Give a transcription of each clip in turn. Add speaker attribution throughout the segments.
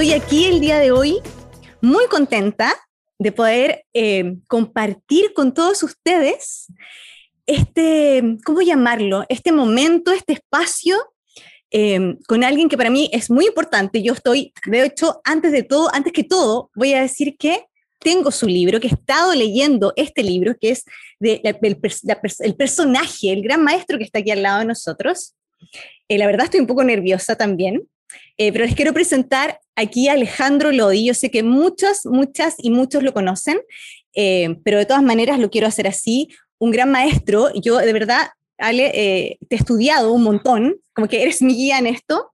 Speaker 1: estoy aquí el día de hoy muy contenta de poder eh, compartir con todos ustedes este, ¿cómo llamarlo? Este momento, este espacio eh, con alguien que para mí es muy importante. Yo estoy, de hecho, antes de todo, antes que todo, voy a decir que tengo su libro, que he estado leyendo este libro, que es de, el personaje, el gran maestro que está aquí al lado de nosotros. Eh, la verdad estoy un poco nerviosa también, eh, pero les quiero presentar aquí a Alejandro Lodi. Yo sé que muchas, muchas y muchos lo conocen, eh, pero de todas maneras lo quiero hacer así. Un gran maestro. Yo de verdad, Ale, te he estudiado un montón, como que eres mi guía en esto.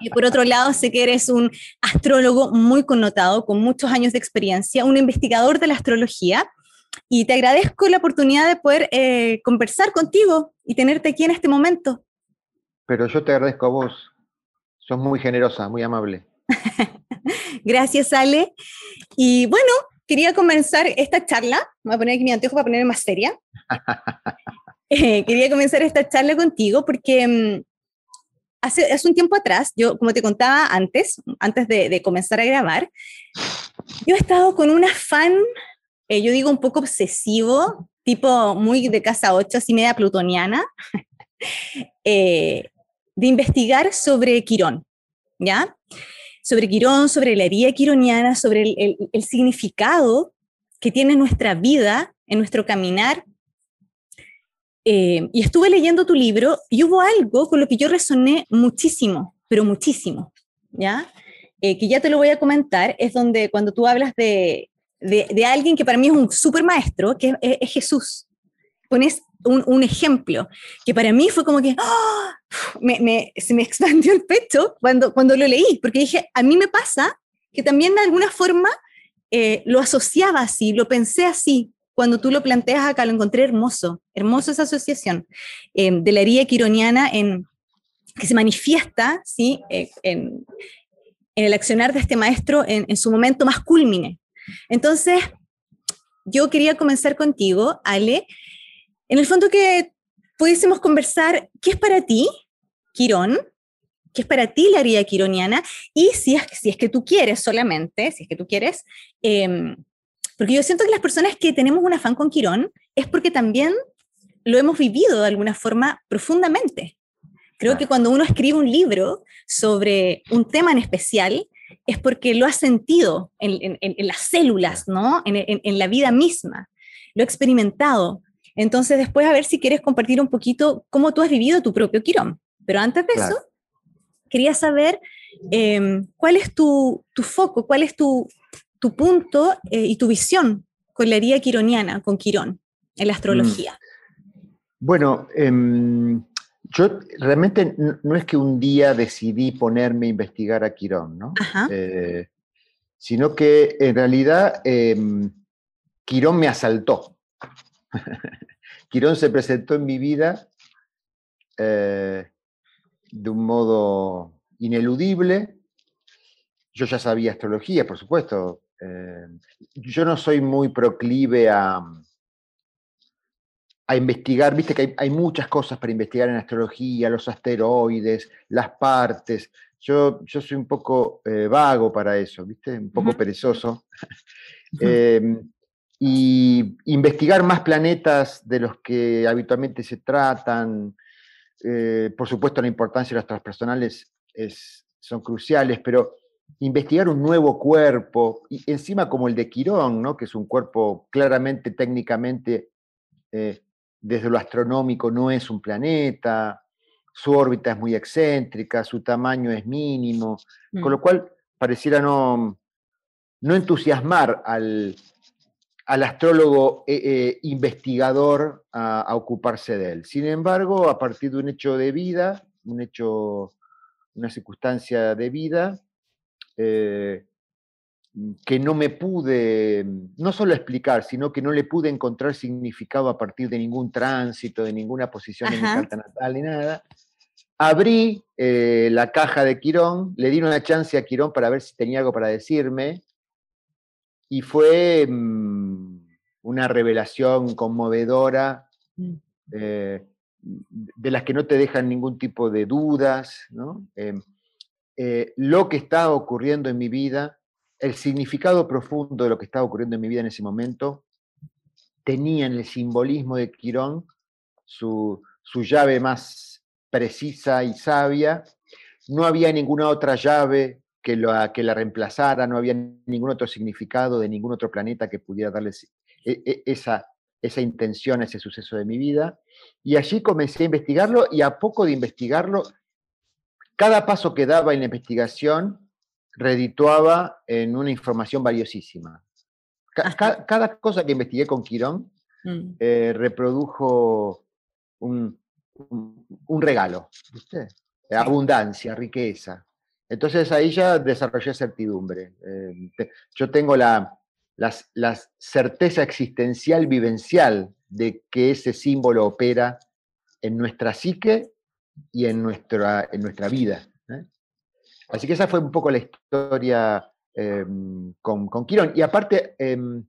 Speaker 1: Y por otro lado, sé que eres un astrólogo muy connotado, con muchos años de experiencia, un investigador de la astrología. Y te agradezco la oportunidad de poder conversar contigo y tenerte aquí en este momento.
Speaker 2: Pero yo te agradezco a vos. Sos muy generosa, muy amable.
Speaker 1: Gracias, Ale. Y bueno, quería comenzar esta charla. Voy a poner aquí mi anteojo para ponerme más seria. Eh, quería comenzar esta charla contigo porque mm, hace, hace, un tiempo atrás, yo, como te contaba antes, antes de, comenzar a grabar, yo he estado con un afán, eh, yo digo un poco obsesivo, tipo muy de casa 8, así media plutoniana, eh, de investigar sobre Quirón, ¿ya? Sobre Quirón, sobre la herida quironiana, sobre el, significado que tiene nuestra vida, en nuestro caminar. Eh, y estuve leyendo tu libro y hubo algo con lo que yo resoné muchísimo, pero muchísimo, ¿ya? Eh, que ya te lo voy a comentar, es donde cuando tú hablas de, de, alguien que para mí es un super maestro, que es Jesús, pones un, ejemplo que para mí fue como que ¡ah! se me expandió el pecho cuando, cuando lo leí, porque dije, a mí me pasa que también de alguna forma eh, lo asociaba así, lo pensé así. Cuando tú lo planteas acá, lo encontré hermoso, hermoso esa asociación eh, de la herida quironiana en, que se manifiesta ¿sí? Eh, en, en, el accionar de este maestro en, en su momento más culmine. Entonces, yo quería comenzar contigo, Ale, en el fondo que pudiésemos conversar qué es para ti Quirón, qué es para ti la herida quironiana y si es, si es que tú quieres solamente, si es que tú quieres, em, porque yo siento que las personas que tenemos un afán con Quirón es porque también lo hemos vivido de alguna forma profundamente. Creo que cuando uno escribe un libro sobre un tema en especial, es porque lo ha sentido en, las células, ¿no? En, la vida misma. Lo ha experimentado. Entonces, después a ver si quieres compartir un poquito cómo tú has vivido tu propio Quirón. Pero antes de eso, quería saber em, cuál es tu, foco, cuál es tu, punto eh, y tu visión con la herida quironiana, con Quirón, en la astrología.
Speaker 2: Mm. Bueno, em, yo realmente no es que un día decidí ponerme a investigar a Quirón, ¿no? Eh, sino que en realidad em, Quirón me asaltó. Quirón se presentó en mi vida eh, de un modo ineludible. Yo ya sabía astrología, por supuesto. Eh, yo no soy muy proclive a, a investigar, viste que hay, muchas cosas para investigar en astrología, los asteroides, las partes. Yo, yo soy un poco eh, vago para eso, viste, un poco perezoso. Y investigar más planetas de los que habitualmente se tratan. Eh, por supuesto, la importancia de las transpersonales es, son cruciales, pero investigar un nuevo cuerpo, y encima como el de Quirón, ¿no? que es un cuerpo claramente, técnicamente, eh, desde lo astronómico no es un planeta, su órbita es muy excéntrica, su tamaño es mínimo, con lo mm. cual pareciera no, no entusiasmar al, al astrólogo eh, eh, investigador a, ocuparse de él. Sin embargo, a partir de un hecho de vida, un hecho, una circunstancia de vida, eh, que no me pude, no solo explicar, sino que no le pude encontrar significado a partir de ningún tránsito, de ninguna posición en mi carta natal ni nada. Abrí la caja de Quirón, le di una chance a Quirón para ver si tenía algo para decirme, y fue mm, una revelación conmovedora, mm. eh, de las que no te dejan ningún tipo de dudas. ¿no? Em, eh, lo que estaba ocurriendo en mi vida, el significado profundo de lo que estaba ocurriendo en mi vida en ese momento, tenía en el simbolismo de Quirón su, su llave más precisa y sabia. No había ninguna otra llave que la, que la reemplazara, no había ningún otro significado de ningún otro planeta que pudiera darle e, e, esa, esa intención a ese suceso de mi vida. Y allí comencé a investigarlo y a poco de investigarlo, cada paso que daba en la investigación redituaba en una información valiosísima. cada cosa que investigué con Quirón mm. eh, reprodujo un, un, regalo, abundancia, riqueza. Entonces ahí ya desarrollé certidumbre. Eh, yo tengo la, la, certeza existencial vivencial de que ese símbolo opera en nuestra psique y en nuestra, en nuestra vida. ¿eh? Así que esa fue un poco la historia em, con, con, Quirón. Y aparte, em,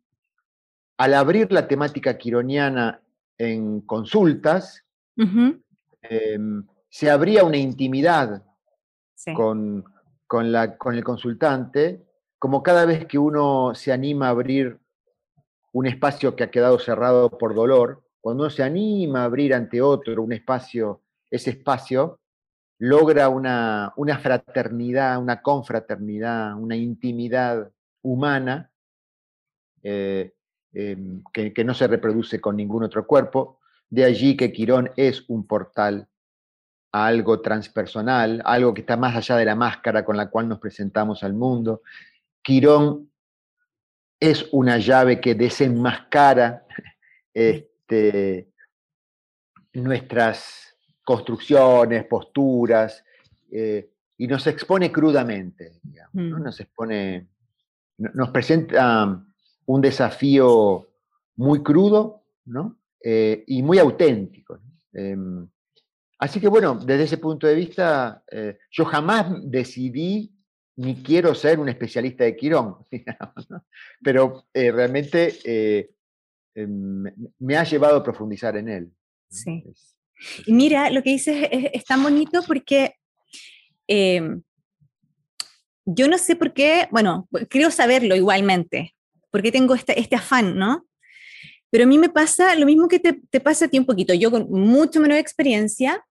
Speaker 2: al abrir la temática quironiana en consultas, em, se abría una intimidad con, con, el consultante como cada vez que uno se anima a abrir un espacio que ha quedado cerrado por dolor, cuando uno se anima a abrir ante otro un espacio, ese espacio logra una, fraternidad, una confraternidad, una intimidad humana eh, em, que no se reproduce con ningún otro cuerpo. De allí que Quirón es un portal a algo transpersonal, algo que está más allá de la máscara con la cual nos presentamos al mundo, Quirón es una llave que desenmascara este, nuestras construcciones, posturas, eh, y nos expone crudamente, mm. nos expone, nos presenta un desafío muy crudo eh, y muy auténtico. Em, así que bueno, desde ese punto de vista, eh, yo jamás decidí ni quiero ser un especialista de Quirón, pero eh, realmente eh, me ha llevado a profundizar en él.
Speaker 1: Sí. Y mira, lo que dices es, tan bonito porque em, yo no sé por qué, bueno, creo saberlo igualmente, porque tengo este, este afán, ¿no? Pero a mí me pasa lo mismo que te, te pasa a ti un poquito, yo con mucho menos experiencia,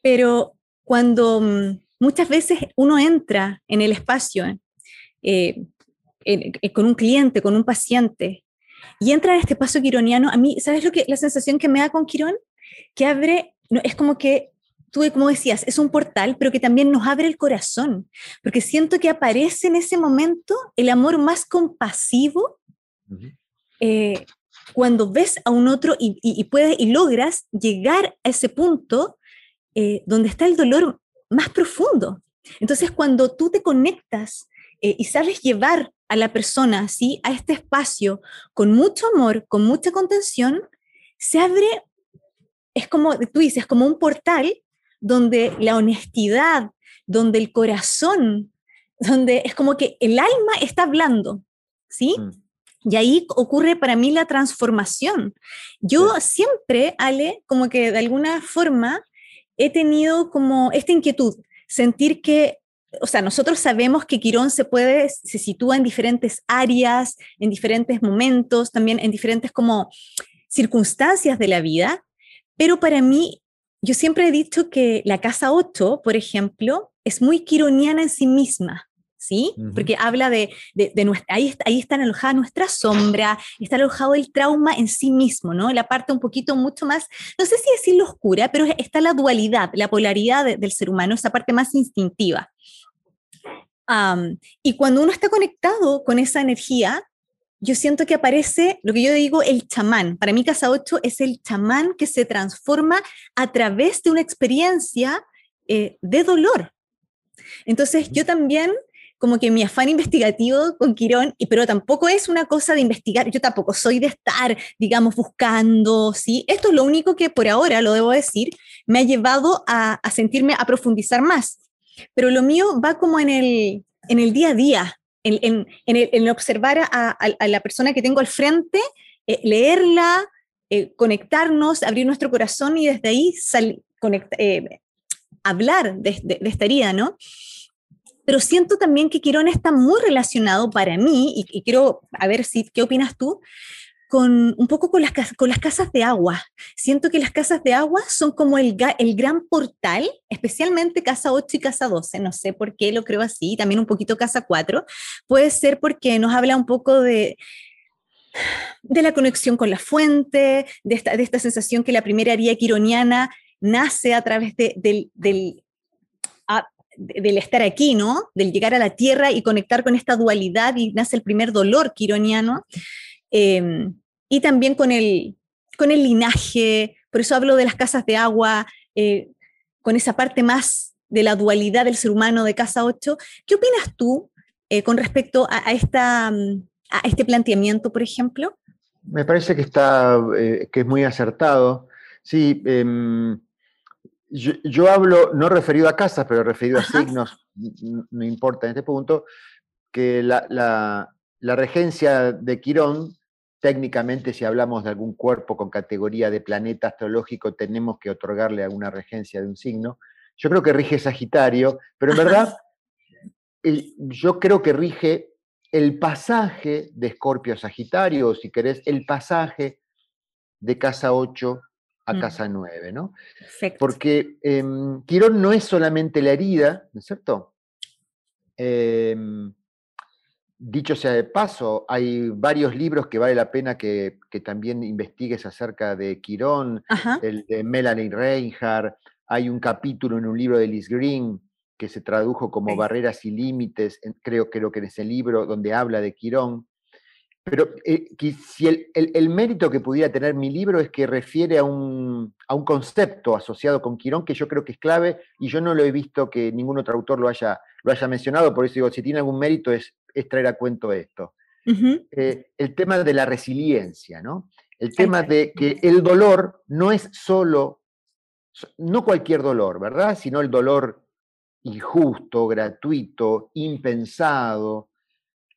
Speaker 1: pero cuando mm, muchas veces uno entra en el espacio eh, con un cliente, con un paciente, y entra en este paso quironiano. A mí, ¿sabes lo que la sensación que me da con Quirón? Que abre, no, es como que tú, como decías, es un portal, pero que también nos abre el corazón, porque siento que aparece en ese momento el amor más compasivo. Eh, cuando ves a un otro y, puedes y logras llegar a ese punto eh, donde está el dolor más profundo. Entonces, cuando tú te conectas eh, y sabes llevar a la persona ¿sí? a este espacio con mucho amor, con mucha contención, se abre, es como tú dices, como un portal donde la honestidad, donde el corazón, donde es como que el alma está hablando, ¿sí? Mm. Y ahí ocurre para mí la transformación. Yo siempre, Ale, como que de alguna forma he tenido como esta inquietud, sentir que, o sea, nosotros sabemos que Quirón se puede, se sitúa en diferentes áreas, en diferentes momentos, también en diferentes como circunstancias de la vida, pero para mí, yo siempre he dicho que la casa 8, por ejemplo, es muy quironiana en sí misma. ¿Sí? Porque habla de, de, nuestra, ahí, ahí está alojada nuestra sombra, está alojado el trauma en sí mismo, ¿no? La parte un poquito mucho más, no sé si decirlo oscura, pero está la dualidad, la polaridad del ser humano, esa parte más instintiva. y cuando uno está conectado con esa energía, yo siento que aparece lo que yo digo el chamán. Para mí Casa 8 es el chamán que se transforma a través de una experiencia eh, de dolor. Entonces yo también como que mi afán investigativo con Quirón, y, pero tampoco es una cosa de investigar, yo tampoco soy de estar, digamos, buscando, ¿sí? Esto es lo único que por ahora, lo debo decir, me ha llevado a, sentirme, a profundizar más. Pero lo mío va como en el, en el día a día, en, en, observar a, la persona que tengo al frente, eh, leerla, eh, conectarnos, abrir nuestro corazón y desde ahí eh, hablar de, de, esta herida, ¿no? Pero siento también que Quirón está muy relacionado para mí, y, quiero a ver si, qué opinas tú, con un poco con las, con las casas de agua. Siento que las casas de agua son como el, el gran portal, especialmente casa 8 y casa 12, no sé por qué lo creo así, también un poquito casa 4, puede ser porque nos habla un poco de, de la conexión con la fuente, de esta, de esta sensación que la primera haría quironiana nace a través de, del, del, del, estar aquí, ¿no? Del llegar a la tierra y conectar con esta dualidad y nace el primer dolor quironiano. Em, y también con el, con el linaje, por eso hablo de las casas de agua, eh, con esa parte más de la dualidad del ser humano de casa 8. ¿Qué opinas tú eh, con respecto a, esta, a este planteamiento, por ejemplo?
Speaker 2: Me parece que, está, eh, que es muy acertado. Sí, yo, hablo, no referido a casas, pero referido a signos, no importa en este punto, que la, la regencia de Quirón técnicamente si hablamos de algún cuerpo con categoría de planeta astrológico, tenemos que otorgarle alguna regencia de un signo. Yo creo que rige Sagitario, pero en verdad yo creo que rige el pasaje de Escorpio a Sagitario, o si querés, el pasaje de casa 8 a mm. casa 9, ¿no? Porque em, Quirón no es solamente la herida, ¿no es cierto? Em, Dicho sea de paso, hay varios libros que vale la pena que, también investigues acerca de Quirón, el de Melanie Reinhardt. Hay un capítulo en un libro de Liz Green que se tradujo como Barreras y Límites, creo, creo que en ese libro, donde habla de Quirón. Pero eh, si el, mérito que pudiera tener mi libro es que refiere a un, a un, concepto asociado con Quirón que yo creo que es clave y yo no lo he visto que ningún otro autor lo haya, lo haya mencionado, por eso digo, si tiene algún mérito es, es traer a cuento esto. Eh, el tema de la resiliencia, ¿no? El tema de que el dolor no es solo, no cualquier dolor, ¿verdad? Sino el dolor injusto, gratuito, impensado.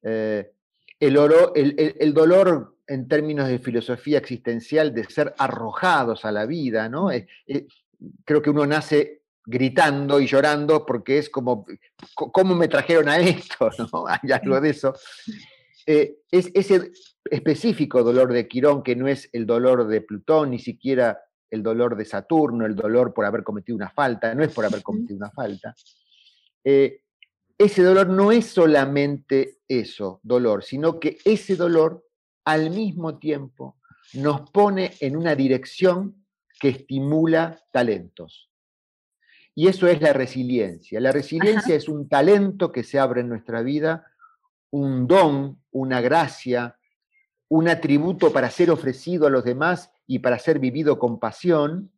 Speaker 2: Eh, el, el, dolor en términos de filosofía existencial de ser arrojados a la vida, ¿no? Eh, creo que uno nace gritando y llorando porque es como, ¿cómo me trajeron a esto? ¿no? Hay algo de eso. Eh, es ese específico dolor de Quirón, que no es el dolor de Plutón, ni siquiera el dolor de Saturno, el dolor por haber cometido una falta, no es por haber cometido una falta. Eh, ese dolor no es solamente eso, dolor, sino que ese dolor al mismo tiempo nos pone en una dirección que estimula talentos. Y eso es la resiliencia. La resiliencia es un talento que se abre en nuestra vida, un don, una gracia, un atributo para ser ofrecido a los demás y para ser vivido con pasión,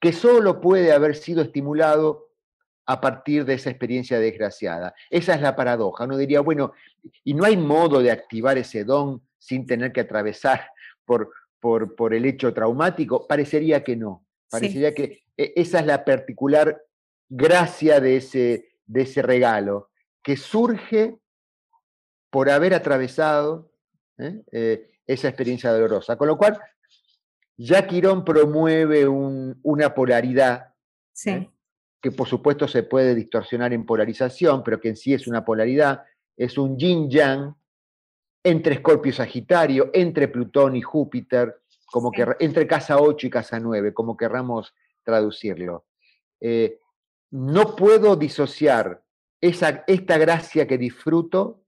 Speaker 2: que solo puede haber sido estimulado a partir de esa experiencia desgraciada. Esa es la paradoja. Uno diría, bueno, y no hay modo de activar ese don sin tener que atravesar por, por, por el hecho traumático. Parecería que no. Parecería que e, esa es la particular gracia de ese, de ese regalo, que surge por haber atravesado ¿eh? Eh, esa experiencia dolorosa. Con lo cual, ya Quirón promueve una polaridad, ¿eh? Que por supuesto se puede distorsionar en polarización, pero que en sí es una polaridad, es un yin-yang entre Escorpio y Sagitario, entre Plutón y Júpiter, como que entre casa 8 y casa 9, como querramos traducirlo. Eh, no puedo disociar esa, esta gracia que disfruto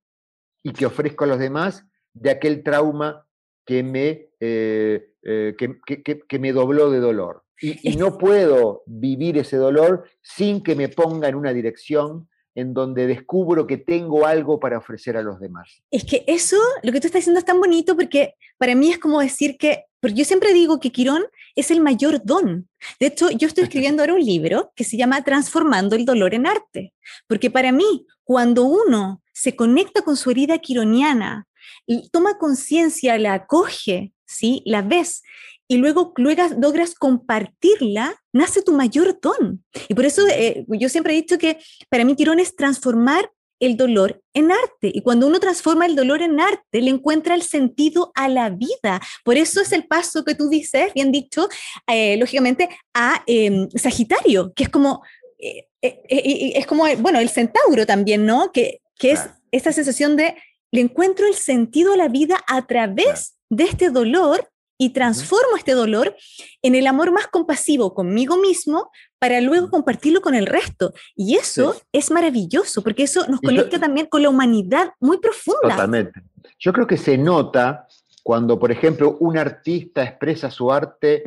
Speaker 2: y que ofrezco a los demás de aquel trauma que me, eh, eh, que, me dobló de dolor. Y, y, no puedo vivir ese dolor sin que me ponga en una dirección en donde descubro que tengo algo para ofrecer a los demás.
Speaker 1: Es que eso, lo que tú estás diciendo es tan bonito porque para mí es como decir que, porque yo siempre digo que Quirón es el mayor don. De hecho, yo estoy escribiendo ahora un libro que se llama Transformando el dolor en arte, porque para mí, cuando uno se conecta con su herida quironiana, y toma conciencia, la acoge, ¿sí? la ves y luego, logras compartirla, nace tu mayor don. Y por eso eh, yo siempre he dicho que para mí Quirón es transformar el dolor en arte. Y cuando uno transforma el dolor en arte, le encuentra el sentido a la vida. Por eso es el paso que tú dices, bien dicho, eh, lógicamente, a em, Sagitario, que es como eh, eh, es como, bueno, el centauro también, ¿no? Que, que es esta sensación de, le encuentro el sentido a la vida a través de este dolor y transformo este dolor en el amor más compasivo conmigo mismo para luego compartirlo con el resto. Y eso es maravilloso, porque eso nos conecta también con la humanidad muy profunda.
Speaker 2: Totalmente. Yo creo que se nota cuando, por ejemplo, un artista expresa su arte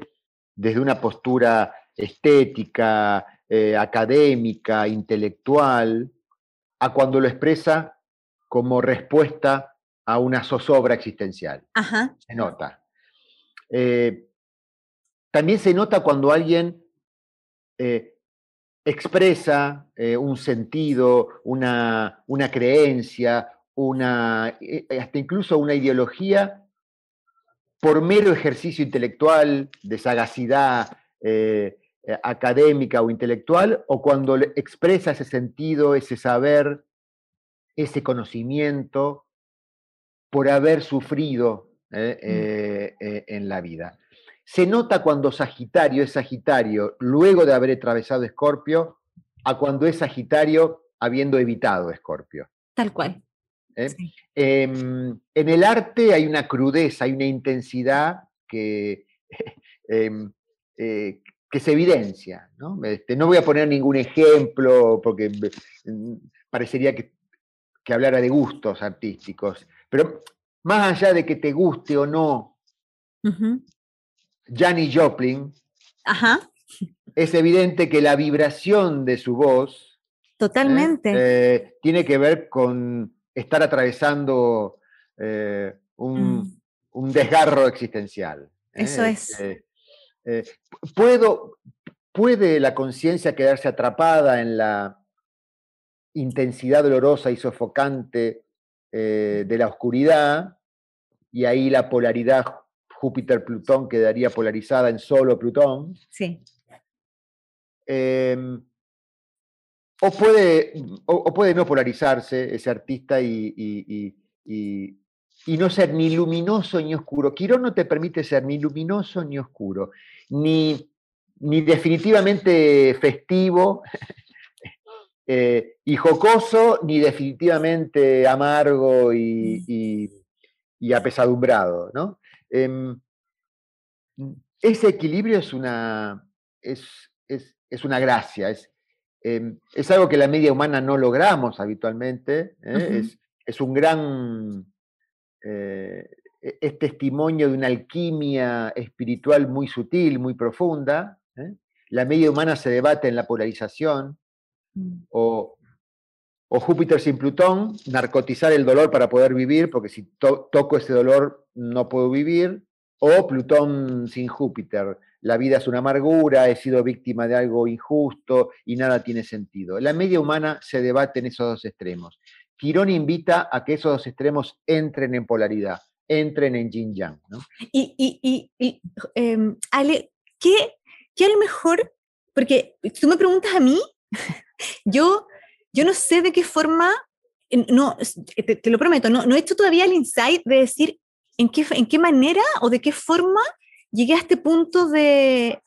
Speaker 2: desde una postura estética, eh, académica, intelectual, a cuando lo expresa como respuesta a una zozobra existencial. Se nota. Eh, también se nota cuando alguien eh, expresa un sentido, una, una creencia, una, hasta incluso una ideología por mero ejercicio intelectual, de sagacidad eh, eh, académica o intelectual, o cuando expresa ese sentido, ese saber, ese conocimiento por haber sufrido eh, mm. en la vida. Se nota cuando Sagitario es Sagitario luego de haber atravesado Escorpio, a cuando es Sagitario habiendo evitado Escorpio.
Speaker 1: Tal cual.
Speaker 2: ¿eh? Em, en el arte hay una crudeza, hay una intensidad que, em, eh, que se evidencia. ¿no? Este, no voy a poner ningún ejemplo porque mm, parecería que, hablara de gustos artísticos, pero más allá de que te guste o no, Janis Joplin, es evidente que la vibración de su voz
Speaker 1: ¿eh? Totalmente.
Speaker 2: tiene que ver con estar atravesando eh, mm. un, desgarro existencial.
Speaker 1: ¿eh? Eso es.
Speaker 2: Eh, ¿puedo, ¿Puede la conciencia quedarse atrapada en la intensidad dolorosa y sofocante de la oscuridad? Y ahí la polaridad Júpiter-Plutón quedaría polarizada en solo Plutón.
Speaker 1: Sí.
Speaker 2: Em, o puede, o, puede no polarizarse ese artista y, no ser ni luminoso ni oscuro. Quirón no te permite ser ni luminoso ni oscuro, ni, ni definitivamente festivo eh, y jocoso, ni definitivamente amargo y, apesadumbrado. ¿no? Em, ese equilibrio es una, es, es una gracia, es, Em, es algo que la media humana no logramos habitualmente. ¿eh? es, un gran, eh, e, es testimonio de una alquimia espiritual muy sutil, muy profunda. ¿eh? La media humana se debate en la polarización mm. o, Júpiter sin Plutón, narcotizar el dolor para poder vivir, porque si toco ese dolor no puedo vivir, o Plutón sin Júpiter, la vida es una amargura, he sido víctima de algo injusto y nada tiene sentido. La media humana se debate en esos dos extremos. Quirón invita a que esos dos extremos entren en polaridad, entren en yin yang.
Speaker 1: Y, em, Ale, ¿qué, ¿qué, a lo mejor, porque tú me preguntas a mí, yo, yo no sé de qué forma, no, te, lo prometo, no, no he hecho todavía el insight de decir en qué, en qué manera o de qué forma llegué a este punto de,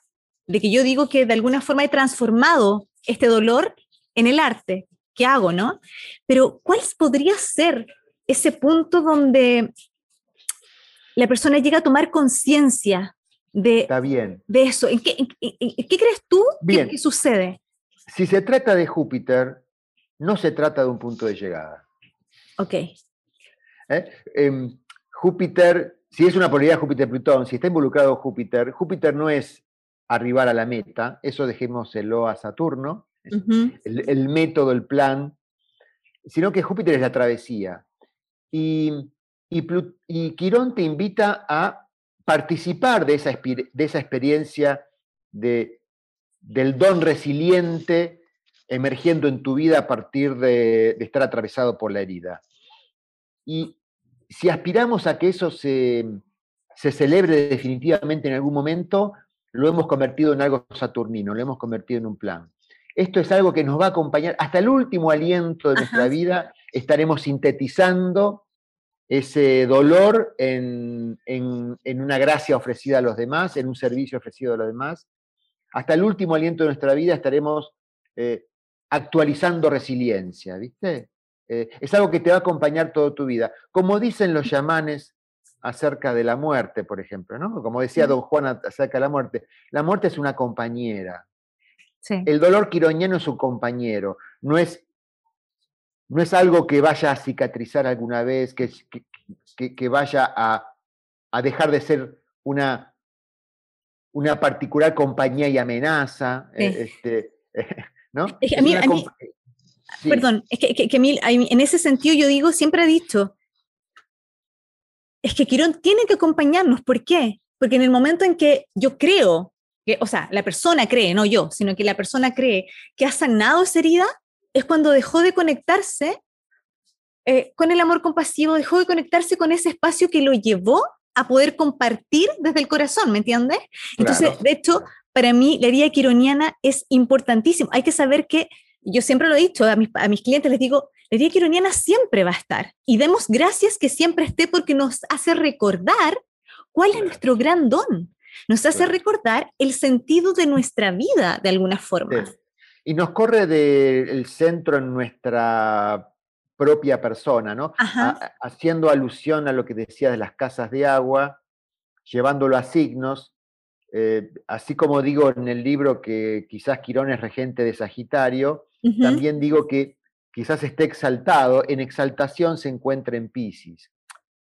Speaker 1: que yo digo que de alguna forma he transformado este dolor en el arte. ¿Qué hago, no? Pero ¿cuál podría ser ese punto donde la persona llega a tomar conciencia de, de eso? ¿En qué, crees tú Que, sucede?
Speaker 2: Si se trata de Júpiter, no se trata de un punto de llegada.
Speaker 1: Ok.
Speaker 2: ¿Eh? Em, Júpiter si es una polaridad Júpiter-Plutón, si está involucrado Júpiter, Júpiter no es arribar a la meta, eso dejémoselo a Saturno, el, método, el plan, sino que Júpiter es la travesía. Y, y, Quirón te invita a participar de esa, de esa experiencia de, del don resiliente emergiendo en tu vida a partir de, de estar atravesado por la herida. Y, si aspiramos a que eso se, celebre definitivamente en algún momento, lo hemos convertido en algo saturnino, lo hemos convertido en un plan. Esto es algo que nos va a acompañar hasta el último aliento de nuestra vida, estaremos sintetizando ese dolor en, una gracia ofrecida a los demás, en un servicio ofrecido a los demás. Hasta el último aliento de nuestra vida estaremos eh, actualizando resiliencia, ¿viste? Eh, es algo que te va a acompañar toda tu vida. Como dicen los yamanes acerca de la muerte, por ejemplo, ¿no? Como decía don Juan acerca de la muerte, la muerte es una compañera. El dolor quironiano es un compañero, no es, no es algo que vaya a cicatrizar alguna vez, que, que, vaya a, dejar de ser una, una particular compañía y amenaza. Eh, este, ¿no?
Speaker 1: Perdón, es que, que, en ese sentido yo digo, siempre he dicho, es que Quirón tiene que acompañarnos. ¿Por qué? Porque en el momento en que yo creo, que, o sea, la persona cree, no yo, sino que la persona cree que ha sanado esa herida, es cuando dejó de conectarse eh, con el amor compasivo, dejó de conectarse con ese espacio que lo llevó a poder compartir desde el corazón, ¿me entiendes? Entonces, de hecho, para mí la herida quironiana es importantísima. Hay que saber que yo siempre lo he dicho a mis, a mis clientes, les digo, la herida quironiana siempre va a estar y demos gracias que siempre esté porque nos hace recordar cuál es nuestro gran don, nos hace recordar el sentido de nuestra vida de alguna forma.
Speaker 2: Y nos corre del centro en nuestra propia persona, ¿no? haciendo alusión a lo que decía de las casas de agua, llevándolo a signos, eh, así como digo en el libro que quizás Quirón es regente de Sagitario, también digo que quizás esté exaltado, en exaltación se encuentra en Pisces.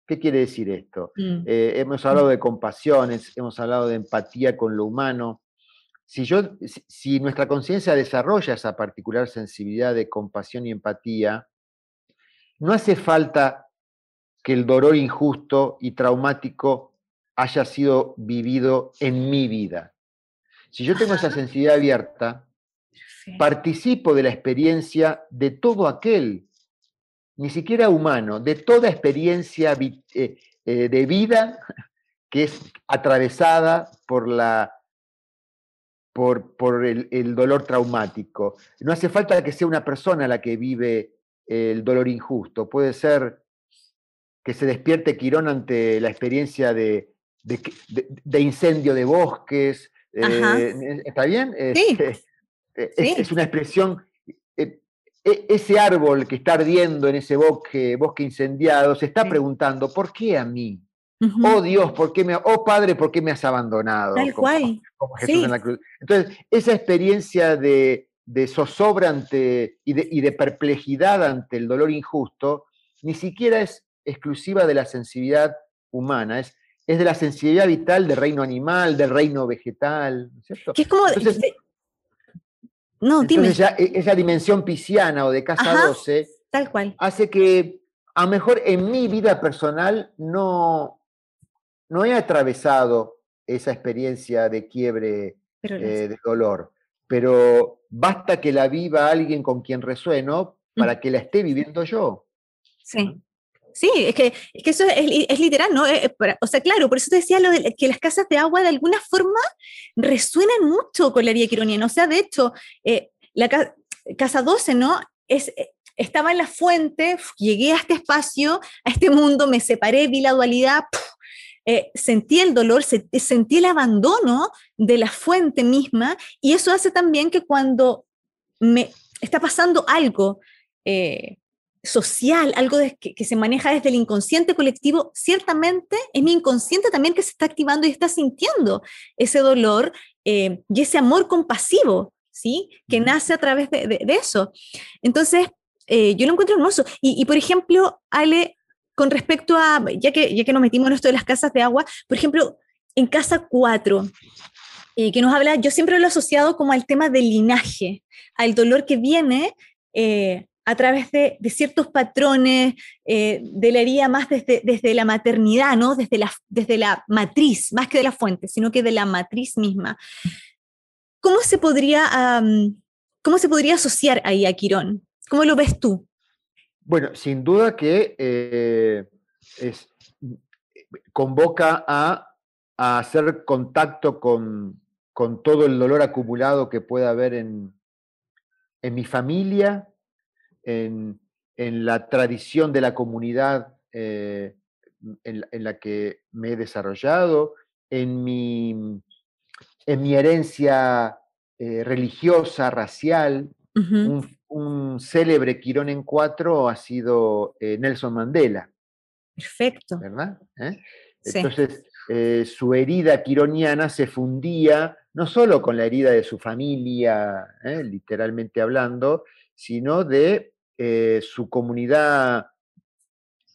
Speaker 2: ¿Qué quiere decir esto? Mm. Eh, hemos hablado de compasiones, hemos hablado de empatía con lo humano. Si, yo, si nuestra conciencia desarrolla esa particular sensibilidad de compasión y empatía, no hace falta que el dolor injusto y traumático haya sido vivido en mi vida. Si yo tengo esa sensibilidad abierta, participo de la experiencia de todo aquel, ni siquiera humano, de toda experiencia eh, eh, de vida que es atravesada por, la, por, por el, dolor traumático. No hace falta que sea una persona la que vive el dolor injusto, puede ser que se despierte Quirón ante la experiencia de, de, incendio de bosques. Eh, ¿Está bien?
Speaker 1: Sí.
Speaker 2: Este, eh, es, una expresión, eh, e, ese árbol que está ardiendo en ese bosque, bosque incendiado se está preguntando, ¿por qué a mí? Oh Dios, ¿por qué me, oh Padre, ¿por qué me has abandonado?
Speaker 1: Tal cual.
Speaker 2: Jesús en la cruz. Entonces, esa experiencia de, de zozobra ante, y, de, y de perplejidad ante el dolor injusto, ni siquiera es exclusiva de la sensibilidad humana, es, es de la sensibilidad vital del reino animal, del reino vegetal, ¿cierto?
Speaker 1: Que es como, no,
Speaker 2: Entonces Ya, e, esa dimensión pisciana o de casa 12
Speaker 1: tal cual.
Speaker 2: hace que a lo mejor en mi vida personal no, no he atravesado esa experiencia de quiebre, eh, de dolor, pero basta que la viva alguien con quien resueno mm. para que la esté viviendo yo.
Speaker 1: Sí. Sí, es que, es que eso es, literal, ¿no? Eh, eh, o sea, claro, por eso te decía lo de que las casas de agua de alguna forma resuenan mucho con la herida quironiana. O sea, de hecho, eh, la casa 12, ¿no? Es, estaba en la fuente, llegué a este espacio, a este mundo, me separé, vi la dualidad, sentí el dolor, sentí el abandono de la fuente misma, y eso hace también que cuando me está pasando algo, social, algo que, se maneja desde el inconsciente colectivo, ciertamente es mi inconsciente también que se está activando y está sintiendo ese dolor eh, y ese amor compasivo, ¿sí? Que nace a través de, eso. Entonces, eh, yo lo encuentro hermoso. Y, por ejemplo, Ale, con respecto a, ya que, ya que nos metimos en esto de las casas de agua, por ejemplo, en casa 4, eh, que nos habla, yo siempre lo he asociado como al tema del linaje, al dolor que viene a través de, ciertos patrones eh, de la herida más desde, desde, la maternidad, ¿no? Desde la, desde la matriz, más que de la fuente, sino que de la matriz misma. ¿Cómo se podría, cómo se podría asociar ahí a Quirón? ¿Cómo lo ves tú?
Speaker 2: Bueno, sin duda que eh, convoca a, a, hacer contacto con, con, todo el dolor acumulado que pueda haber en, en mi familia, en, la tradición de la comunidad eh, en, la que me he desarrollado, en mi, en mi herencia eh, religiosa, racial, un, célebre Quirón en cuatro ha sido eh, Nelson Mandela.
Speaker 1: Perfecto.
Speaker 2: ¿Verdad? Entonces, su herida quironiana se fundía no solo con la herida de su familia, literalmente hablando, sino de su comunidad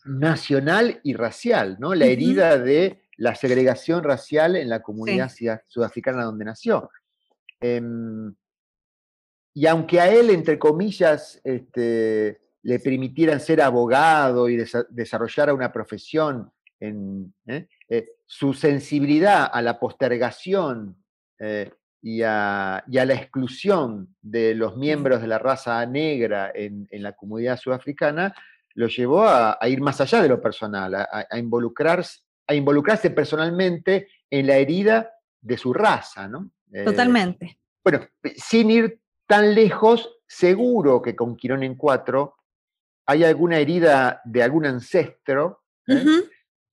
Speaker 2: nacional y racial, ¿no? La herida de la segregación racial en la comunidad sudafricana donde nació. Em, y aunque a él, entre comillas, este, le permitieran ser abogado y desarrollar una profesión, en, ¿eh? Eh, su sensibilidad a la postergación eh, y, a, la exclusión de los miembros de la raza negra en, la comunidad sudafricana lo llevó a, ir más allá de lo personal, a, involucrarse, a involucrarse personalmente en la herida de su raza, ¿no?
Speaker 1: Totalmente.
Speaker 2: Bueno, sin ir tan lejos, seguro que con Quirón en cuatro hay alguna herida de algún ancestro ¿eh?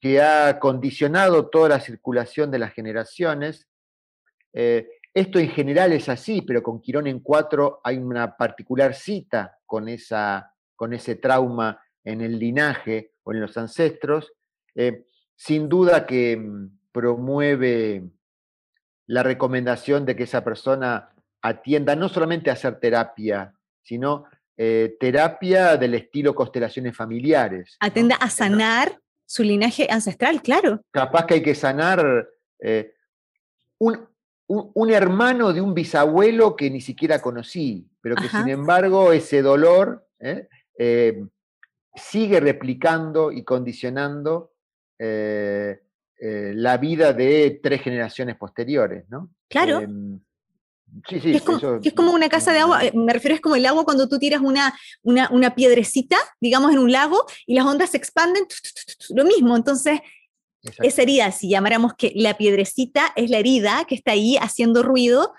Speaker 2: que ha condicionado toda la circulación de las generaciones. Eh, esto en general es así, pero con Quirón en cuatro hay una particular cita con, esa, con ese trauma en el linaje o en los ancestros. Eh, sin duda que mm, promueve la recomendación de que esa persona atienda no solamente a hacer terapia, sino eh, terapia del estilo constelaciones familiares.
Speaker 1: Atienda a sanar su linaje ancestral, claro.
Speaker 2: Capaz que hay que sanar eh, un, hermano de un bisabuelo que ni siquiera conocí, pero que sin embargo ese dolor eh, sigue replicando y condicionando la vida de tres generaciones posteriores, ¿no?
Speaker 1: Claro. Em, es, como, una casa de agua, eh, me refiero es como el agua cuando tú tiras una, una, piedrecita, digamos, en un lago y las ondas se expanden, lo mismo. Entonces, esa herida, si llamáramos que la piedrecita es la herida que está ahí haciendo ruido,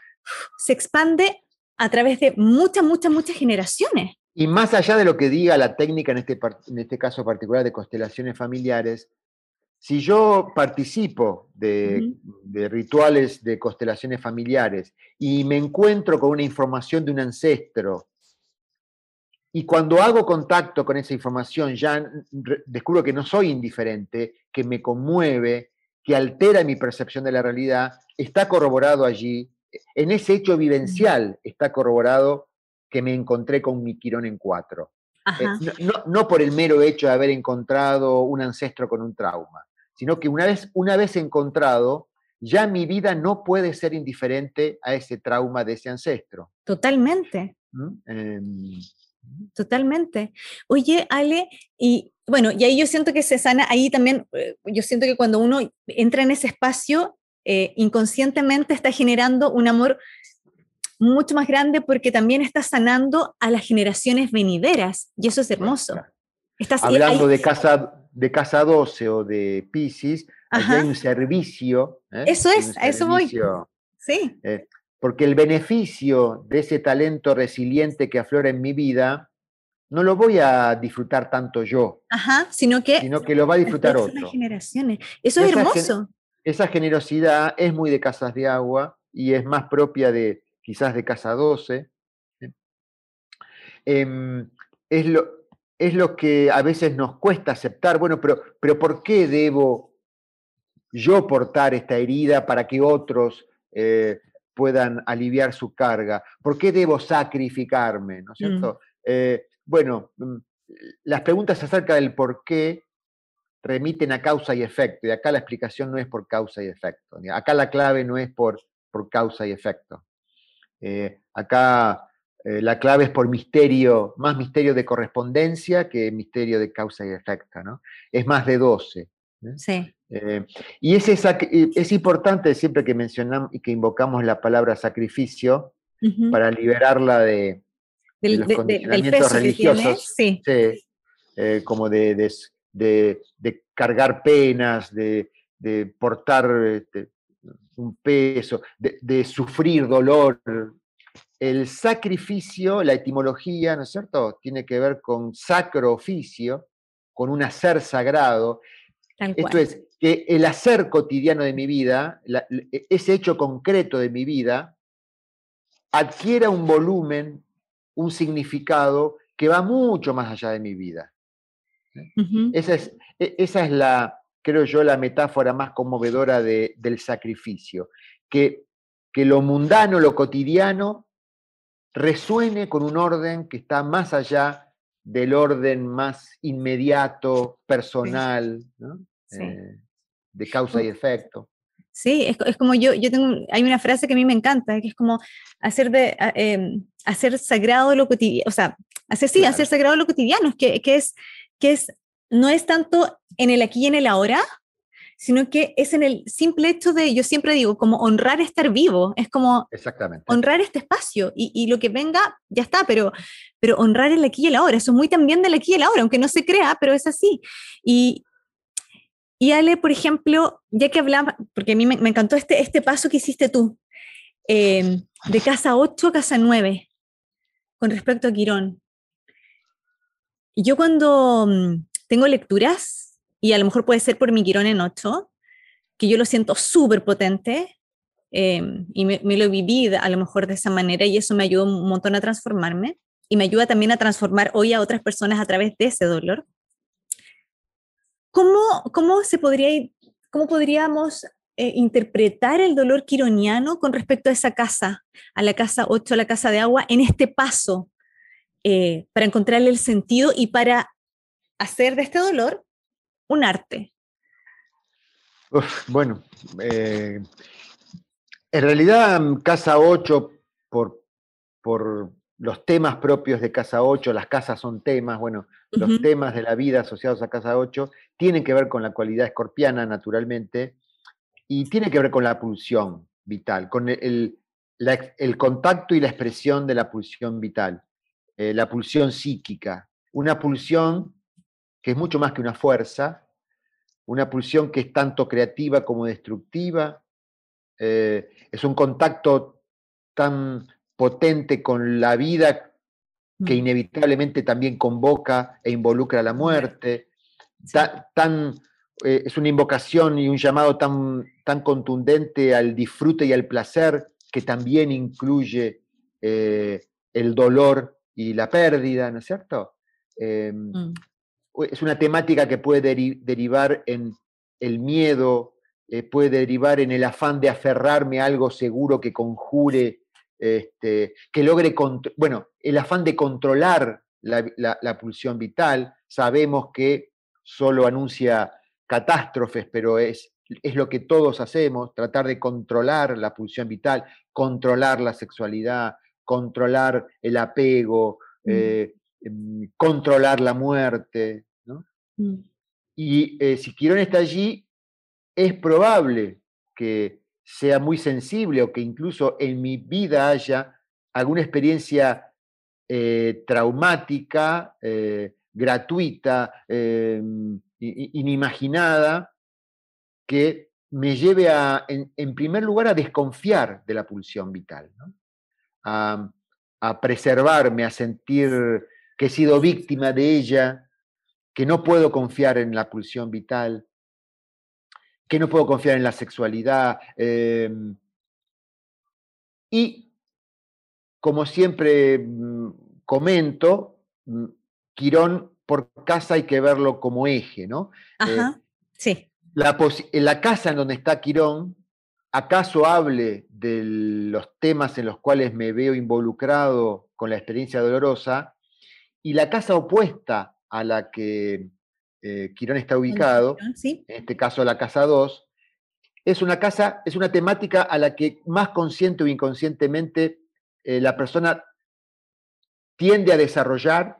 Speaker 1: se expande a través de muchas, muchas, muchas generaciones.
Speaker 2: Y más allá de lo que diga la técnica, en este, en este caso particular de constelaciones familiares, si yo participo de, rituales de constelaciones familiares y me encuentro con una información de un ancestro, y cuando hago contacto con esa información ya descubro que no soy indiferente, que me conmueve, que altera mi percepción de la realidad, está corroborado allí, en ese hecho vivencial está corroborado que me encontré con mi Quirón en cuatro. Eh, no, por el mero hecho de haber encontrado un ancestro con un trauma sino que una vez, una vez encontrado, ya mi vida no puede ser indiferente a ese trauma de ese ancestro.
Speaker 1: Totalmente. ¿Mm? Em, Totalmente. Oye, Ale, y bueno, y ahí yo siento que se sana, ahí también, eh, yo siento que cuando uno entra en ese espacio, eh, inconscientemente está generando un amor mucho más grande porque también está sanando a las generaciones venideras, y eso es hermoso.
Speaker 2: Estás, Hablando de casa de casa 12 o de Pisces, hay un servicio.
Speaker 1: ¿eh? Eso es, a eso voy. Sí.
Speaker 2: Eh, porque el beneficio de ese talento resiliente que aflora en mi vida, no lo voy a disfrutar tanto yo.
Speaker 1: Ajá, sino que,
Speaker 2: sino que lo va a disfrutar otro.
Speaker 1: generaciones. Eso es hermoso.
Speaker 2: esa generosidad es muy de casas de agua y es más propia de quizás de casa 12. ¿eh? Em, es lo, es lo que a veces nos cuesta aceptar. Bueno, pero, pero ¿por qué debo yo portar esta herida para que otros eh, puedan aliviar su carga? ¿Por qué debo sacrificarme? ¿No es cierto? Mm. Eh, bueno, mm, las preguntas acerca del por qué remiten a causa y efecto, y acá la explicación no es por causa y efecto. Acá la clave no es por, por causa y efecto. Eh, acá eh, la clave es por misterio, más misterio de correspondencia que misterio de causa y efecto, ¿no? Es más de 12.
Speaker 1: Sí.
Speaker 2: Eh, y es, es importante siempre que mencionamos y que invocamos la palabra sacrificio para liberarla de, los condicionamientos religiosos.
Speaker 1: sí.
Speaker 2: Eh, como de, de, cargar penas, de, portar este, un peso, de, sufrir dolor, el sacrificio, la etimología, ¿no es cierto?, tiene que ver con sacro oficio, con un hacer sagrado. Esto es, que el hacer cotidiano de mi vida, e, ese hecho concreto de mi vida, adquiera un volumen un significado que va mucho más allá de mi vida. esa, es, e, esa es la, creo yo, la metáfora más conmovedora del sacrificio, que, que lo mundano, lo cotidiano, resuene con un orden que está más allá del orden más inmediato, personal, eh, de causa y efecto.
Speaker 1: Sí, es, como yo, yo tengo, hay una frase que a mí me encanta, que es como hacer, de, em, hacer sagrado lo cotidiano, o sea, hacer, sí, hacer sagrado lo cotidiano, que, que, es, que es, no es tanto en el aquí y en el ahora, sino que es en el simple hecho de, yo siempre digo, como honrar estar vivo, es como
Speaker 2: Exactamente.
Speaker 1: honrar este espacio y, y, lo que venga, ya está, pero, pero honrar el aquí y el ahora, eso es muy también del aquí y el ahora, aunque no se crea, pero es así. Y, y Ale, por ejemplo, ya que hablaba, porque a mí me, encantó este, este paso que hiciste tú, em, de casa 8 a casa 9, con respecto a Quirón. Yo cuando mm, tengo lecturas, y a lo mejor puede ser por mi Quirón en 8, que yo lo siento súper potente, em, y me, me, lo viví a lo mejor de esa manera, y eso me ayudó un montón a transformarme, y me ayuda también a transformar hoy a otras personas a través de ese dolor. ¿Cómo, cómo se podría, cómo podríamos eh, interpretar el dolor quironiano con respecto a esa casa, a la casa 8, a la casa de agua, en este paso, eh, para encontrarle el sentido y para hacer de este dolor un arte?
Speaker 2: bueno, eh, en realidad Casa 8, por, por los temas propios de Casa 8, las casas son temas, bueno, los temas de la vida asociados a Casa 8 tienen que ver con la cualidad escorpiana, naturalmente, y tiene que ver con la pulsión vital, con el, el contacto y la expresión de la pulsión vital, eh, la pulsión psíquica, una pulsión que es mucho más que una fuerza, una pulsión que es tanto creativa como destructiva, eh, es un contacto tan potente con la vida que mm. inevitablemente también convoca e involucra la muerte. tan, eh, es una invocación y un llamado tan, tan contundente al disfrute y al placer que también incluye eh, el dolor y la pérdida, ¿no es cierto? Em, mm. Es una temática que puede derivar en el miedo, eh, puede derivar en el afán de aferrarme a algo seguro que conjure este, que logre, bueno, el afán de controlar la, pulsión vital, sabemos que solo anuncia catástrofes, pero es, es lo que todos hacemos, tratar de controlar la pulsión vital, controlar la sexualidad, controlar el apego, mm. eh, em, controlar la muerte. Mm. Y eh, si Quirón está allí, es probable que sea muy sensible o que incluso en mi vida haya alguna experiencia eh, traumática, eh, gratuita, em, inimaginada, que me lleve a, en, primer lugar, a desconfiar de la pulsión vital, a preservarme, a sentir que he sido víctima de ella, que no puedo confiar en la pulsión vital, que no puedo confiar en la sexualidad. Em, y como siempre mm, comento, mm, Quirón por casa hay que verlo como eje, ¿no?
Speaker 1: Eh, Ajá, sí.
Speaker 2: La, la casa en donde está Quirón, acaso hable de los temas en los cuales me veo involucrado con la experiencia dolorosa, y la casa opuesta a la que eh, Quirón está ubicado, en este caso la casa 2, es una casa, es una temática a la que más consciente o inconscientemente eh, la persona tiende a desarrollar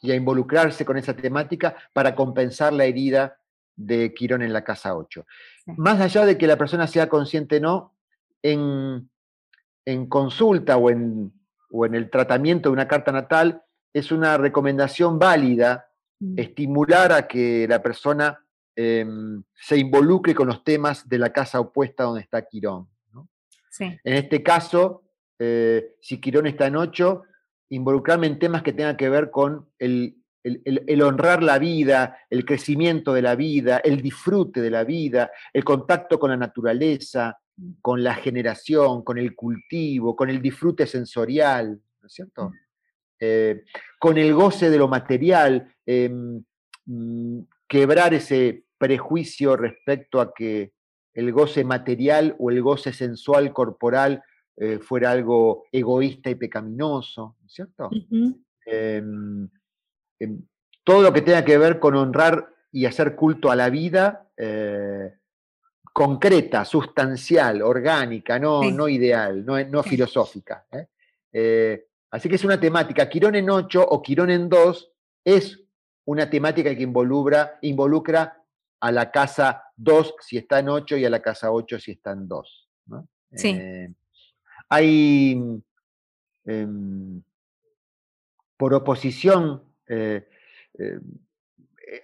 Speaker 2: y a involucrarse con esa temática para compensar la herida de Quirón en la casa 8. Más allá de que la persona sea consciente o no, en, consulta o en, o en el tratamiento de una carta natal, es una recomendación válida. Estimular a que la persona em, se involucre con los temas de la casa opuesta donde está Quirón. En este caso, eh, si Quirón está en 8, involucrarme en temas que tengan que ver con el, honrar la vida, el crecimiento de la vida, el disfrute de la vida, el contacto con la naturaleza, mm. con la generación, con el cultivo, con el disfrute sensorial, ¿no es cierto? Eh, con el goce de lo material, em, mm, quebrar ese prejuicio respecto a que el goce material o el goce sensual corporal eh, fuera algo egoísta y pecaminoso, ¿cierto? Em, em, todo lo que tenga que ver con honrar y hacer culto a la vida eh, concreta, sustancial, orgánica, no, no ideal, no, no filosófica. ¿eh? Así que es una temática. Quirón en 8 o Quirón en 2 es una temática que involucra, involucra a la casa 2 si está en 8 y a la casa 8 si está en 2.
Speaker 1: Sí.
Speaker 2: Eh, hay, em, por oposición, eh, eh,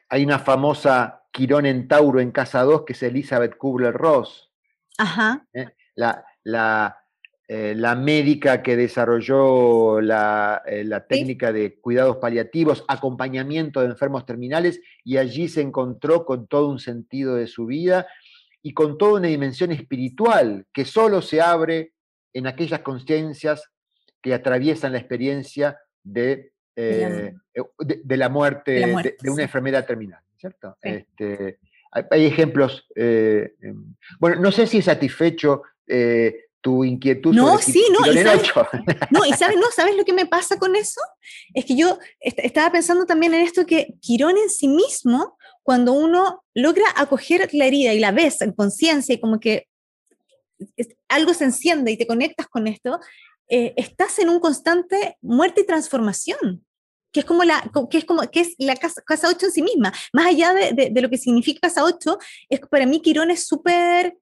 Speaker 2: hay una famosa Quirón en Tauro en casa 2 que es Elizabeth Kubler-Ross.
Speaker 1: Ajá.
Speaker 2: La, la, eh, la médica que desarrolló la, eh, técnica de cuidados paliativos, acompañamiento de enfermos terminales, y allí se encontró con todo un sentido de su vida y con toda una dimensión espiritual que solo se abre en aquellas conciencias que atraviesan la experiencia de, de, la, eh, muerte, de, una enfermedad terminal, ¿cierto? Este, hay, ejemplos, em, bueno, no sé si es satisfecho tu inquietud.
Speaker 1: No, sí, no. Y sabes, no, y sabes, no, ¿sabes lo que me pasa con eso? Es que yo estaba pensando también en esto que Quirón en sí mismo, cuando uno logra acoger la herida y la ves en conciencia y como que algo se enciende y te conectas con esto, eh, estás en un constante muerte y transformación que es como la, que es como, que es la casa, casa 8 en sí misma. Más allá de, de, lo que significa casa 8, es para mí Quirón es súper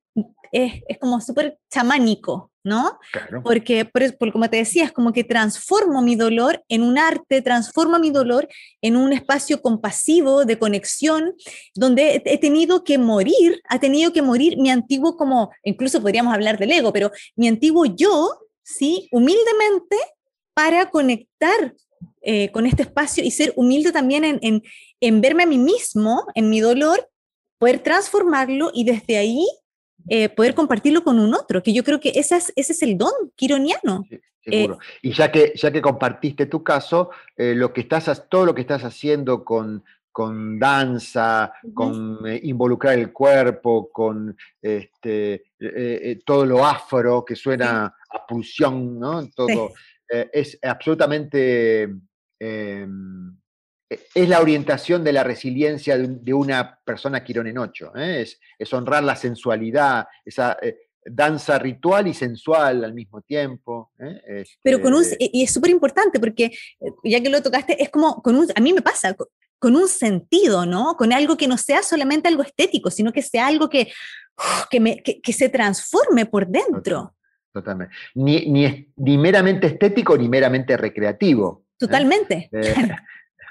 Speaker 1: es, es como súper chamánico, ¿no? Porque, por, como te decía, es como que transformo mi dolor en un arte, transformo mi dolor en un espacio compasivo, de conexión, donde he, tenido que morir, ha tenido que morir mi antiguo, como, incluso podríamos hablar del ego, pero mi antiguo yo, ¿sí? Humildemente para conectar eh, con este espacio y ser humilde también en, en, en verme a mí mismo, en mi dolor, poder transformarlo y desde ahí eh, poder compartirlo con un otro, que yo creo que ese es, ese es el don quironiano.
Speaker 2: seguro. Eh, y ya que, ya que compartiste tu caso, eh, lo que estás, todo lo que estás haciendo con, con danza, con involucrar el cuerpo, con este, todo lo afro que suena a pulsión, ¿no? Todo, es absolutamente em, es la orientación de la resiliencia de, una persona Quirón en 8, ¿eh? es, honrar la sensualidad, esa eh, danza ritual y sensual al mismo tiempo. ¿eh?
Speaker 1: Pero con un, este y es súper importante porque, ya que lo tocaste, es como, con un, a mí me pasa, con, un sentido, ¿no? Con algo que no sea solamente algo estético, sino que sea algo que, que, me, que, se transforme por dentro.
Speaker 2: Totalmente. Ni, ni, ni meramente estético ni meramente recreativo.
Speaker 1: Totalmente.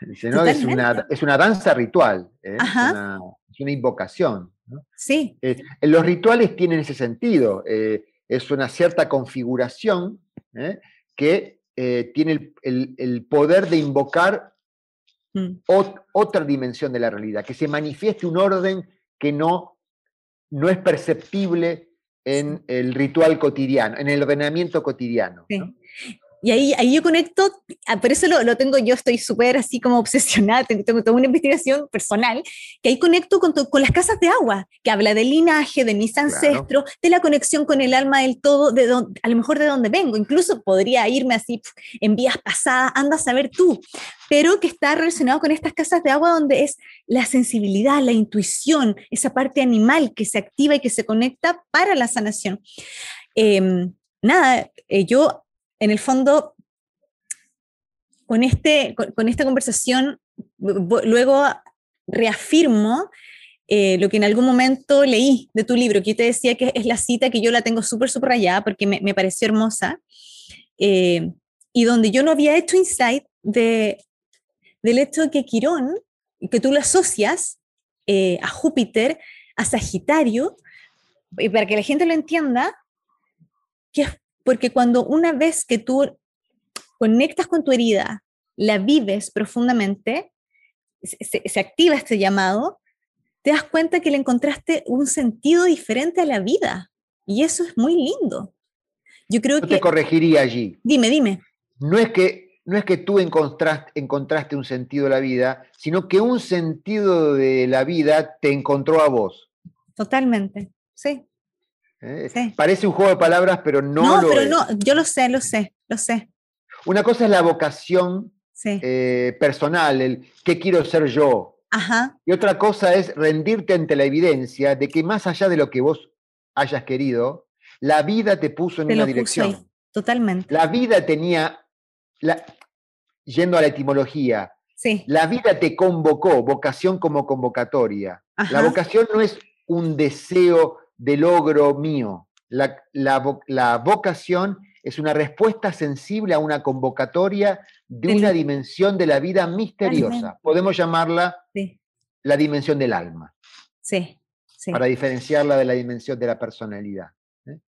Speaker 2: Dice, ¿no? Es una, es una, danza ritual, ¿eh? es, una, invocación.
Speaker 1: Sí.
Speaker 2: Eh, los rituales tienen ese sentido, eh, es una cierta configuración que tiene el, poder de invocar mm. otra dimensión de la realidad, que se manifieste un orden que no, no es perceptible en el ritual cotidiano, en el ordenamiento cotidiano.
Speaker 1: Y ahí, ahí yo conecto, ah, por eso lo, lo tengo, yo estoy súper así como obsesionada, tengo, tengo, toda una investigación personal, que ahí conecto con, con, las casas de agua, que habla del linaje, de mis ancestros, de la conexión con el alma del todo, de a lo mejor de dónde vengo, incluso podría irme así en vías pasadas, anda a saber tú, pero que está relacionado con estas casas de agua donde es la sensibilidad, la intuición, esa parte animal que se activa y que se conecta para la sanación. Em, nada, eh, yo en el fondo, con, este, con, esta conversación, luego reafirmo eh, lo que en algún momento leí de tu libro, que te decía que es la cita que yo la tengo súper subrayada porque me, me, pareció hermosa, eh, y donde yo no había hecho insight de, del hecho de que Quirón, que tú lo asocias eh, a Júpiter, a Sagitario, y para que la gente lo entienda, que es porque cuando una vez que tú conectas con tu herida, la vives profundamente, se, activa este llamado, te das cuenta que le encontraste un sentido diferente a la vida. Y eso es muy lindo. Yo creo que...
Speaker 2: te corregiría allí.
Speaker 1: Dime, dime.
Speaker 2: No es que no es que tú encontraste, encontraste un sentido de la vida, sino que un sentido de la vida te encontró a vos.
Speaker 1: Totalmente, sí.
Speaker 2: ¿Eh? Parece un juego de palabras, pero no,
Speaker 1: no pero no, yo lo sé, lo sé, lo sé.
Speaker 2: Una cosa es la vocación eh, personal, el qué quiero ser yo.
Speaker 1: Ajá.
Speaker 2: Y otra cosa es rendirte ante la evidencia de que más allá de lo que vos hayas querido, la vida te puso en una dirección.
Speaker 1: Totalmente.
Speaker 2: La vida tenía, la, yendo a la etimología,
Speaker 1: sí.
Speaker 2: la vida te convocó, vocación como convocatoria. La vocación no es un deseo de logro mío. La, la, vocación es una respuesta sensible a una convocatoria de una dimensión de la vida misteriosa. Podemos llamarla la dimensión del alma.
Speaker 1: Sí,
Speaker 2: Para diferenciarla de la dimensión de la personalidad. ¿eh?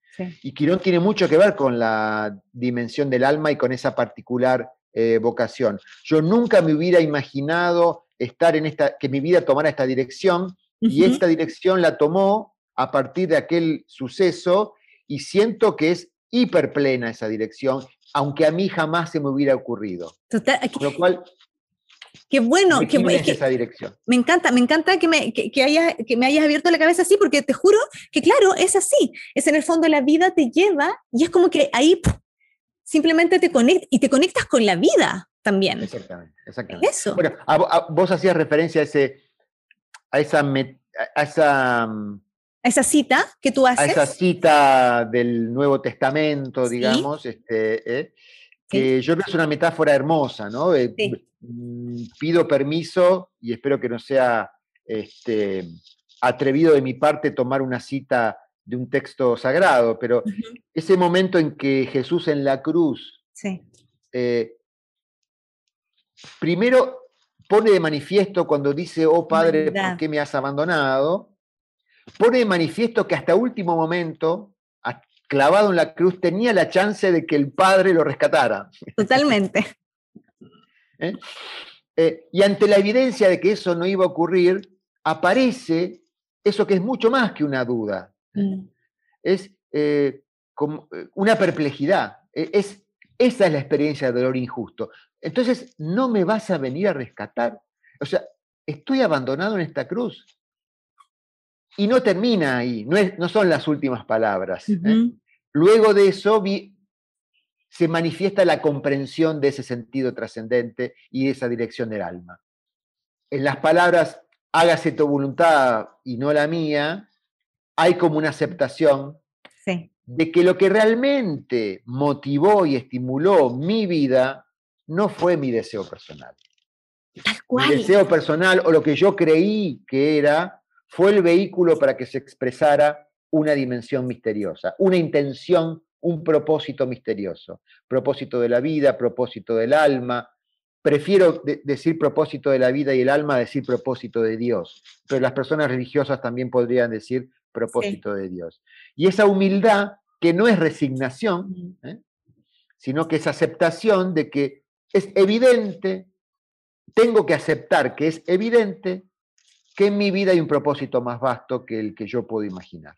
Speaker 2: Y Quirón tiene mucho que ver con la dimensión del alma y con esa particular eh, vocación. Yo nunca me hubiera imaginado estar en esta, que mi vida tomara esta dirección, y esta dirección la tomó a partir de aquel suceso y siento que es hiperplena esa dirección, aunque a mí jamás se me hubiera ocurrido.
Speaker 1: Total,
Speaker 2: lo cual...
Speaker 1: Qué bueno,
Speaker 2: qué esa dirección.
Speaker 1: Me encanta, me encanta que me, que, que me hayas abierto la cabeza así, porque te juro que claro, es así. Es en el fondo la vida te lleva y es como que ahí simplemente te conectas y te conectas con la vida también.
Speaker 2: Exactamente, exactamente.
Speaker 1: Eso.
Speaker 2: Bueno, vos hacías referencia a, ese, a esa, a esa mm,
Speaker 1: esa cita que tú haces.
Speaker 2: A esa cita del Nuevo Testamento, digamos, este, ¿eh? que yo creo que es una metáfora hermosa, ¿no? Mm, pido permiso y espero que no sea este, atrevido de mi parte tomar una cita de un texto sagrado, pero ese momento en que Jesús en la cruz, eh, primero pone de manifiesto cuando dice, oh Padre, ¿por qué me has abandonado? Pone de manifiesto que hasta último momento, clavado en la cruz, tenía la chance de que el Padre lo rescatara.
Speaker 1: Totalmente.
Speaker 2: ¿Eh? Eh, y ante la evidencia de que eso no iba a ocurrir, aparece eso que es mucho más que una duda. Mm. Es eh, como una perplejidad. E, es, esa es la experiencia de dolor injusto. Entonces, ¿no me vas a venir a rescatar? O sea, estoy abandonado en esta cruz. Y no termina ahí, no, no son las últimas palabras. ¿eh? Luego de eso se manifiesta la comprensión de ese sentido trascendente y de esa dirección del alma. En las palabras, hágase tu voluntad y no la mía, hay como una aceptación de que lo que realmente motivó y estimuló mi vida no fue mi deseo personal. Mi deseo personal o lo que yo creí que era fue el vehículo para que se expresara una dimensión misteriosa, una intención, un propósito misterioso. Propósito de la vida, propósito del alma. Prefiero decir propósito de la vida y el alma a decir propósito de Dios, pero las personas religiosas también podrían decir propósito de Dios. Y esa humildad, que no es resignación, ¿eh? sino que es aceptación de que es evidente, tengo que aceptar que es evidente que en mi vida hay un propósito más vasto que el que yo puedo imaginar.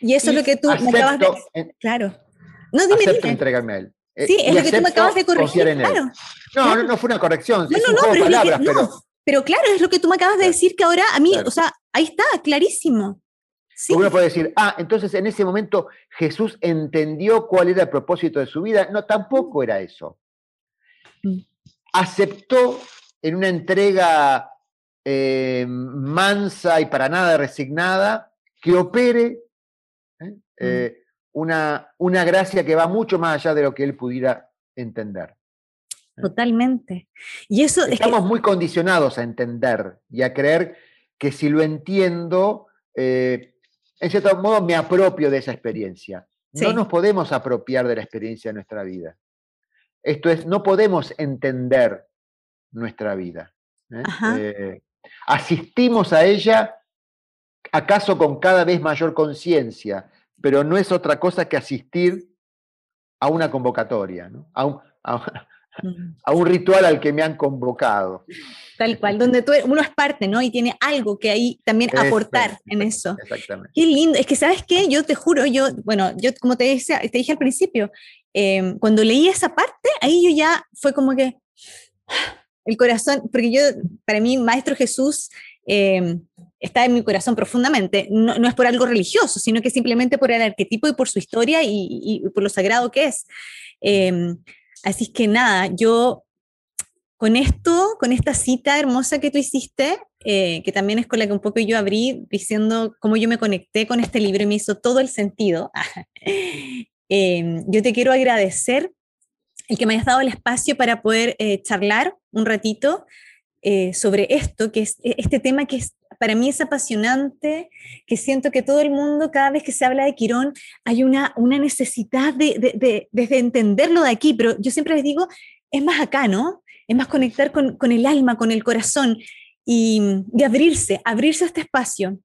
Speaker 1: Y eso es lo que tú me acabas de... claro.
Speaker 2: No, dime, acepto entregarme a él.
Speaker 1: Eh, sí, es lo que tú me acabas de corregir, claro.
Speaker 2: No, no, fue una corrección, no, no, no, pero, palabras, pero...
Speaker 1: pero... claro, es lo que tú me acabas de decir que ahora a mí, o sea, ahí está, clarísimo.
Speaker 2: Sí. Uno puede decir, ah, entonces en ese momento Jesús entendió cuál era el propósito de su vida. No, tampoco era eso. Mm. Aceptó en una entrega eh, mansa y para nada resignada, que opere ¿eh? Mm. Eh, una, una gracia que va mucho más allá de lo que él pudiera entender.
Speaker 1: Totalmente. Y eso
Speaker 2: Estamos muy condicionados a entender y a creer que si lo entiendo, en cierto modo me apropio de esa experiencia. No nos podemos apropiar de la experiencia de nuestra vida. Esto es, no podemos entender nuestra vida. ¿eh? Asistimos a ella acaso con cada vez mayor conciencia, pero no es otra cosa que asistir a una convocatoria, a, un, ritual al que me han convocado.
Speaker 1: Tal cual, donde tú, uno es parte, ¿no? Y tiene algo que ahí también aportar en eso.
Speaker 2: Exactamente.
Speaker 1: Qué lindo. Es que, ¿sabes qué? Yo te juro, yo, bueno, yo como te, te dije al principio, em, cuando leí esa parte, ahí yo ya fue como que el corazón, porque yo, para mí, Maestro Jesús em, está en mi corazón profundamente. No, es por algo religioso, sino que simplemente por el arquetipo y por su historia y, por lo sagrado que es. Em, así que nada, yo con esto, con esta cita hermosa que tú hiciste, eh, que también es con la que un poco yo abrí diciendo cómo yo me conecté con este libro y me hizo todo el sentido. Em, yo te quiero agradecer el que me hayas dado el espacio para poder eh, charlar un ratito eh, sobre esto, que es e, este tema que para mí es apasionante, que siento que todo el mundo, cada vez que se habla de Quirón, hay una, una necesidad de, de, entenderlo de aquí, pero yo siempre les digo, es más acá, ¿no? Es más conectar con, con el alma, con el corazón y, abrirse, abrirse a este espacio,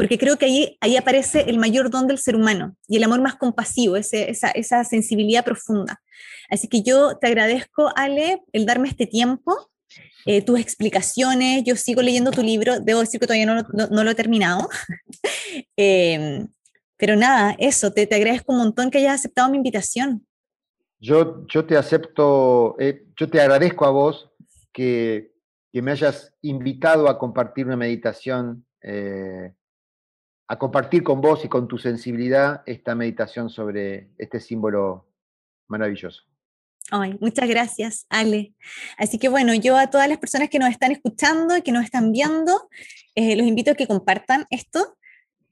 Speaker 1: porque creo que ahí, ahí aparece el mayor don del ser humano y el amor más compasivo, ese, esa, esa sensibilidad profunda. Así que yo te agradezco, Ale, el darme este tiempo, eh, tus explicaciones. Yo sigo leyendo tu libro, debo decir que todavía no, no, lo he terminado. Em, pero nada, eso, te, te, agradezco un montón que hayas aceptado mi invitación.
Speaker 2: Yo, yo te acepto, eh, yo te agradezco a vos que, que, me hayas invitado a compartir una meditación, eh, a compartir con vos y con tu sensibilidad esta meditación sobre este símbolo maravilloso.
Speaker 1: Ay, muchas gracias, Ale. Así que bueno, yo a todas las personas que nos están escuchando y que nos están viendo, eh, los invito a que compartan esto,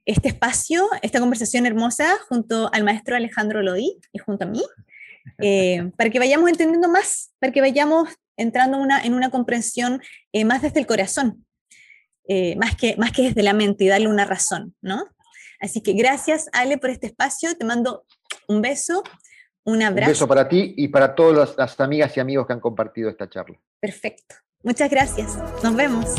Speaker 1: este espacio, esta conversación hermosa junto al maestro Alejandro Lodi y junto a mí, eh, para que vayamos entendiendo más, para que vayamos entrando una, en una comprensión eh, más desde el corazón, más, que, más que desde la mente y darle una razón, ¿no? Así que gracias, Ale, por este espacio. Te mando un beso un abrazo.
Speaker 2: Un beso para ti y para todas las amigas y amigos que han compartido esta charla.
Speaker 1: Perfecto. Muchas gracias. Nos vemos.